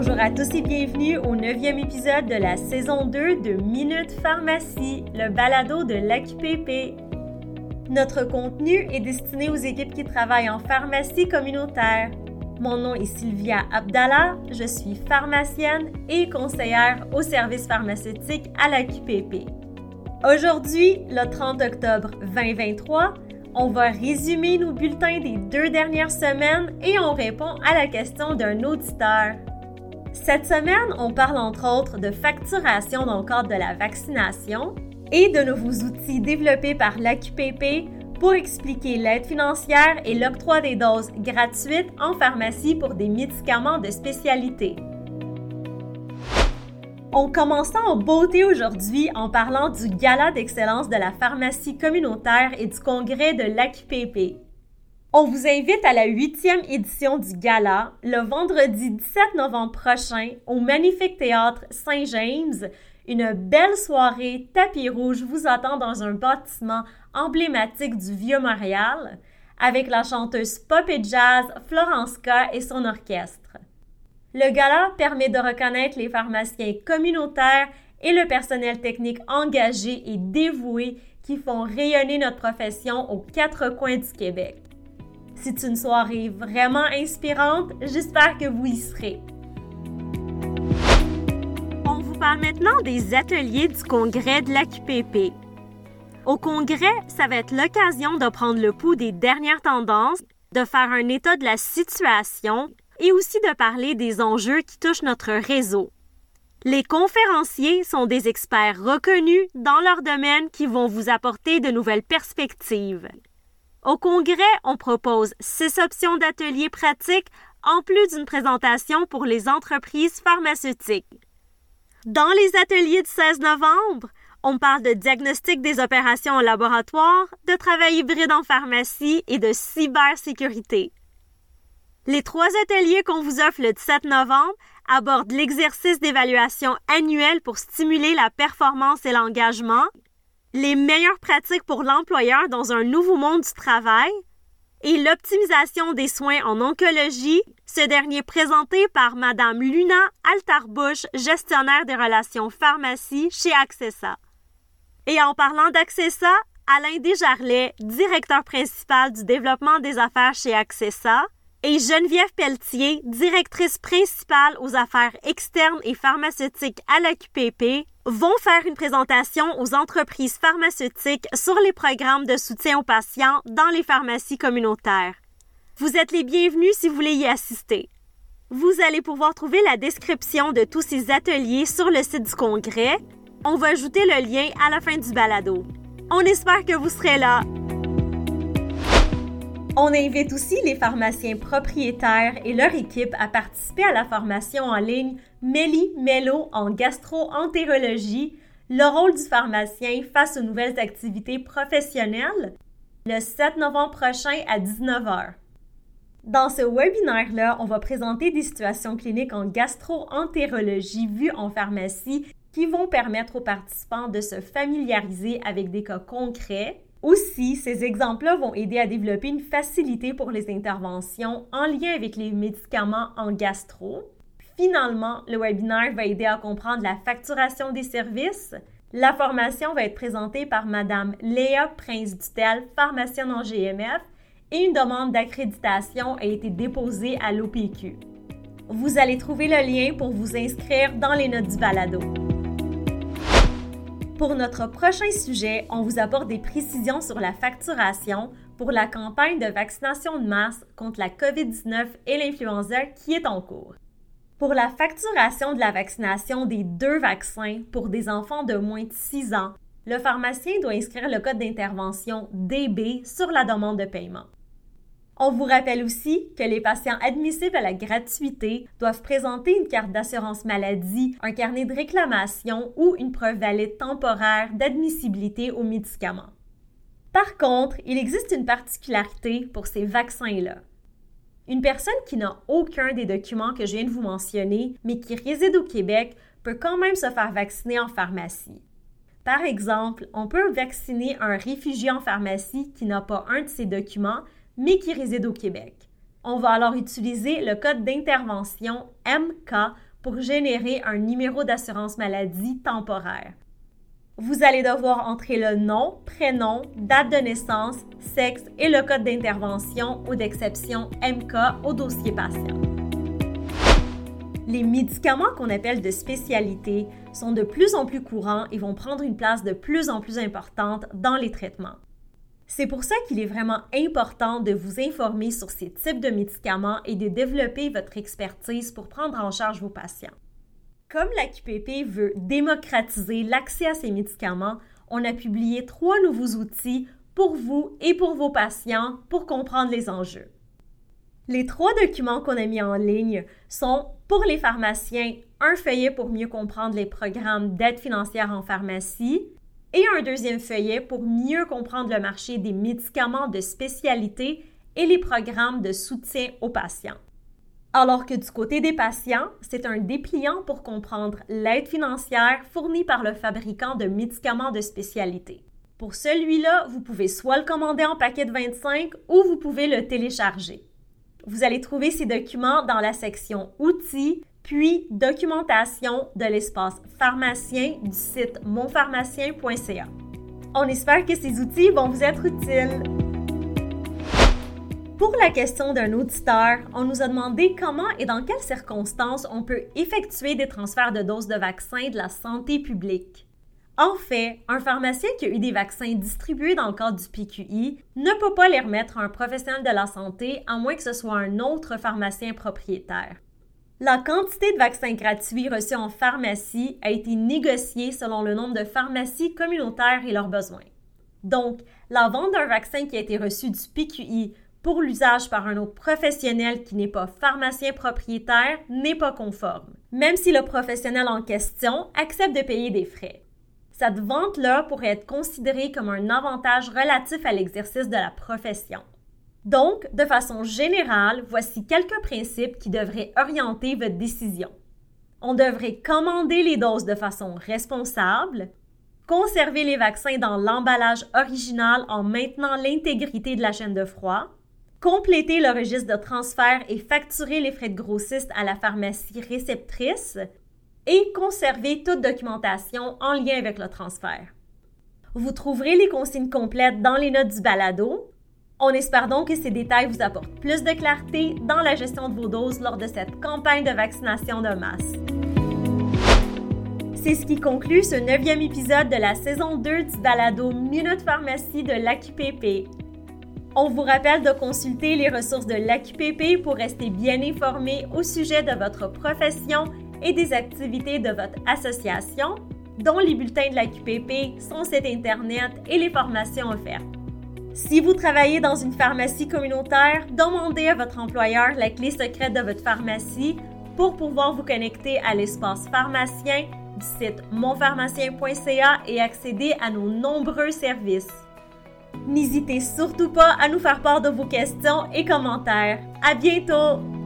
Bonjour à tous et bienvenue au neuvième épisode de la saison 2 de Minute Pharmacie, le balado de l'AQPP. Notre contenu est destiné aux équipes qui travaillent en pharmacie communautaire. Mon nom est Sylvia Abdallah, je suis pharmacienne et conseillère au service pharmaceutique à l'AQPP. Aujourd'hui, le 30 octobre 2023, on va résumer nos bulletins des deux dernières semaines et on répond à la question d'un auditeur. Cette semaine, on parle entre autres de facturation dans le cadre de la vaccination et de nouveaux outils développés par l'AQPP pour expliquer l'aide financière et l'octroi des doses gratuites en pharmacie pour des médicaments de spécialité. On commence en beauté aujourd'hui en parlant du Gala d'excellence de la pharmacie communautaire et du congrès de l'AQPP. On vous invite à la huitième édition du Gala le vendredi 17 novembre prochain au Magnifique Théâtre Saint-James. Une belle soirée tapis rouge vous attend dans un bâtiment emblématique du Vieux-Montréal avec la chanteuse pop et jazz Florence K et son orchestre. Le gala permet de reconnaître les pharmaciens communautaires et le personnel technique engagé et dévoué qui font rayonner notre profession aux quatre coins du Québec. C'est une soirée vraiment inspirante, j'espère que vous y serez. On vous parle maintenant des ateliers du congrès de l'AQPP. Au congrès, ça va être l'occasion de prendre le pouls des dernières tendances, de faire un état de la situation et aussi de parler des enjeux qui touchent notre réseau. Les conférenciers sont des experts reconnus dans leur domaine qui vont vous apporter de nouvelles perspectives. Au congrès, on propose six options d'ateliers pratiques en plus d'une présentation pour les entreprises pharmaceutiques. Dans les ateliers du 16 novembre, on parle de diagnostic des opérations en laboratoire, de travail hybride en pharmacie et de cybersécurité. Les trois ateliers qu'on vous offre le 17 novembre abordent l'exercice d'évaluation annuel pour stimuler la performance et l'engagement, les meilleures pratiques pour l'employeur dans un nouveau monde du travail et l'optimisation des soins en oncologie, ce dernier présenté par Madame Luna Altarbush, gestionnaire des relations pharmacie chez Accessa. Et en parlant d'Accessa, Alain Desjarlais, directeur principal du développement des affaires chez Accessa, et Geneviève Pelletier, directrice principale aux affaires externes et pharmaceutiques à l'AQPP, vont faire une présentation aux entreprises pharmaceutiques sur les programmes de soutien aux patients dans les pharmacies communautaires. Vous êtes les bienvenus si vous voulez y assister. Vous allez pouvoir trouver la description de tous ces ateliers sur le site du congrès. On va ajouter le lien à la fin du balado. On espère que vous serez là. On invite aussi les pharmaciens propriétaires et leur équipe à participer à la formation en ligne Méli Mello en gastro-entérologie, le rôle du pharmacien face aux nouvelles activités professionnelles, le 7 novembre prochain à 19h. Dans ce webinaire-là, on va présenter des situations cliniques en gastro-entérologie vues en pharmacie qui vont permettre aux participants de se familiariser avec des cas concrets aussi, ces exemples-là vont aider à développer une facilité pour les interventions en lien avec les médicaments en gastro. Finalement, le webinaire va aider à comprendre la facturation des services. La formation va être présentée par Madame Léa Prince-Dutel, pharmacienne en GMF, et une demande d'accréditation a été déposée à l'OPQ. Vous allez trouver le lien pour vous inscrire dans les notes du balado. Pour notre prochain sujet, on vous apporte des précisions sur la facturation pour la campagne de vaccination de masse contre la COVID-19 et l'influenza qui est en cours. Pour la facturation de la vaccination des deux vaccins pour des enfants de moins de 6 ans, le pharmacien doit inscrire le code d'intervention DB sur la demande de paiement. On vous rappelle aussi que les patients admissibles à la gratuité doivent présenter une carte d'assurance maladie, un carnet de réclamation ou une preuve valide temporaire d'admissibilité aux médicaments. Par contre, il existe une particularité pour ces vaccins-là. Une personne qui n'a aucun des documents que je viens de vous mentionner, mais qui réside au Québec, peut quand même se faire vacciner en pharmacie. Par exemple, on peut vacciner un réfugié en pharmacie qui n'a pas un de ces documents, mais qui réside au Québec. On va alors utiliser le code d'intervention MK pour générer un numéro d'assurance maladie temporaire. Vous allez devoir entrer le nom, prénom, date de naissance, sexe et le code d'intervention ou d'exception MK au dossier patient. Les médicaments qu'on appelle de spécialité sont de plus en plus courants et vont prendre une place de plus en plus importante dans les traitements. C'est pour ça qu'il est vraiment important de vous informer sur ces types de médicaments et de développer votre expertise pour prendre en charge vos patients. Comme la QPP veut démocratiser l'accès à ces médicaments, on a publié trois nouveaux outils pour vous et pour vos patients pour comprendre les enjeux. Les trois documents qu'on a mis en ligne sont pour les pharmaciens un feuillet pour mieux comprendre les programmes d'aide financière en pharmacie et un deuxième feuillet pour mieux comprendre le marché des médicaments de spécialité et les programmes de soutien aux patients. Alors que du côté des patients, c'est un dépliant pour comprendre l'aide financière fournie par le fabricant de médicaments de spécialité. Pour celui-là, vous pouvez soit le commander en paquet de 25 ou vous pouvez le télécharger. Vous allez trouver ces documents dans la section Outils, puis Documentation de l'espace pharmacien du site monpharmacien.ca. On espère que ces outils vont vous être utiles. Pour la question d'un auditeur, on nous a demandé comment et dans quelles circonstances on peut effectuer des transferts de doses de vaccins de la santé publique. En fait, un pharmacien qui a eu des vaccins distribués dans le cadre du PQI ne peut pas les remettre à un professionnel de la santé à moins que ce soit un autre pharmacien propriétaire. La quantité de vaccins gratuits reçus en pharmacie a été négociée selon le nombre de pharmacies communautaires et leurs besoins. Donc, la vente d'un vaccin qui a été reçu du PQI pour l'usage par un autre professionnel qui n'est pas pharmacien propriétaire n'est pas conforme, même si le professionnel en question accepte de payer des frais. Cette vente-là pourrait être considérée comme un avantage relatif à l'exercice de la profession. Donc, de façon générale, voici quelques principes qui devraient orienter votre décision. On devrait commander les doses de façon responsable, conserver les vaccins dans l'emballage original en maintenant l'intégrité de la chaîne de froid, compléter le registre de transfert et facturer les frais de grossiste à la pharmacie réceptrice, et conserver toute documentation en lien avec le transfert. Vous trouverez les consignes complètes dans les notes du balado. On espère donc que ces détails vous apportent plus de clarté dans la gestion de vos doses lors de cette campagne de vaccination de masse. C'est ce qui conclut ce neuvième épisode de la saison 2 du balado Minute Pharmacie de l'AQPP. On vous rappelle de consulter les ressources de l'AQPP pour rester bien informé au sujet de votre profession et des activités de votre association, dont les bulletins de la QPP, son site Internet et les formations offertes. Si vous travaillez dans une pharmacie communautaire, demandez à votre employeur la clé secrète de votre pharmacie pour pouvoir vous connecter à l'espace pharmacien du site monpharmacien.ca et accéder à nos nombreux services. N'hésitez surtout pas à nous faire part de vos questions et commentaires. À bientôt!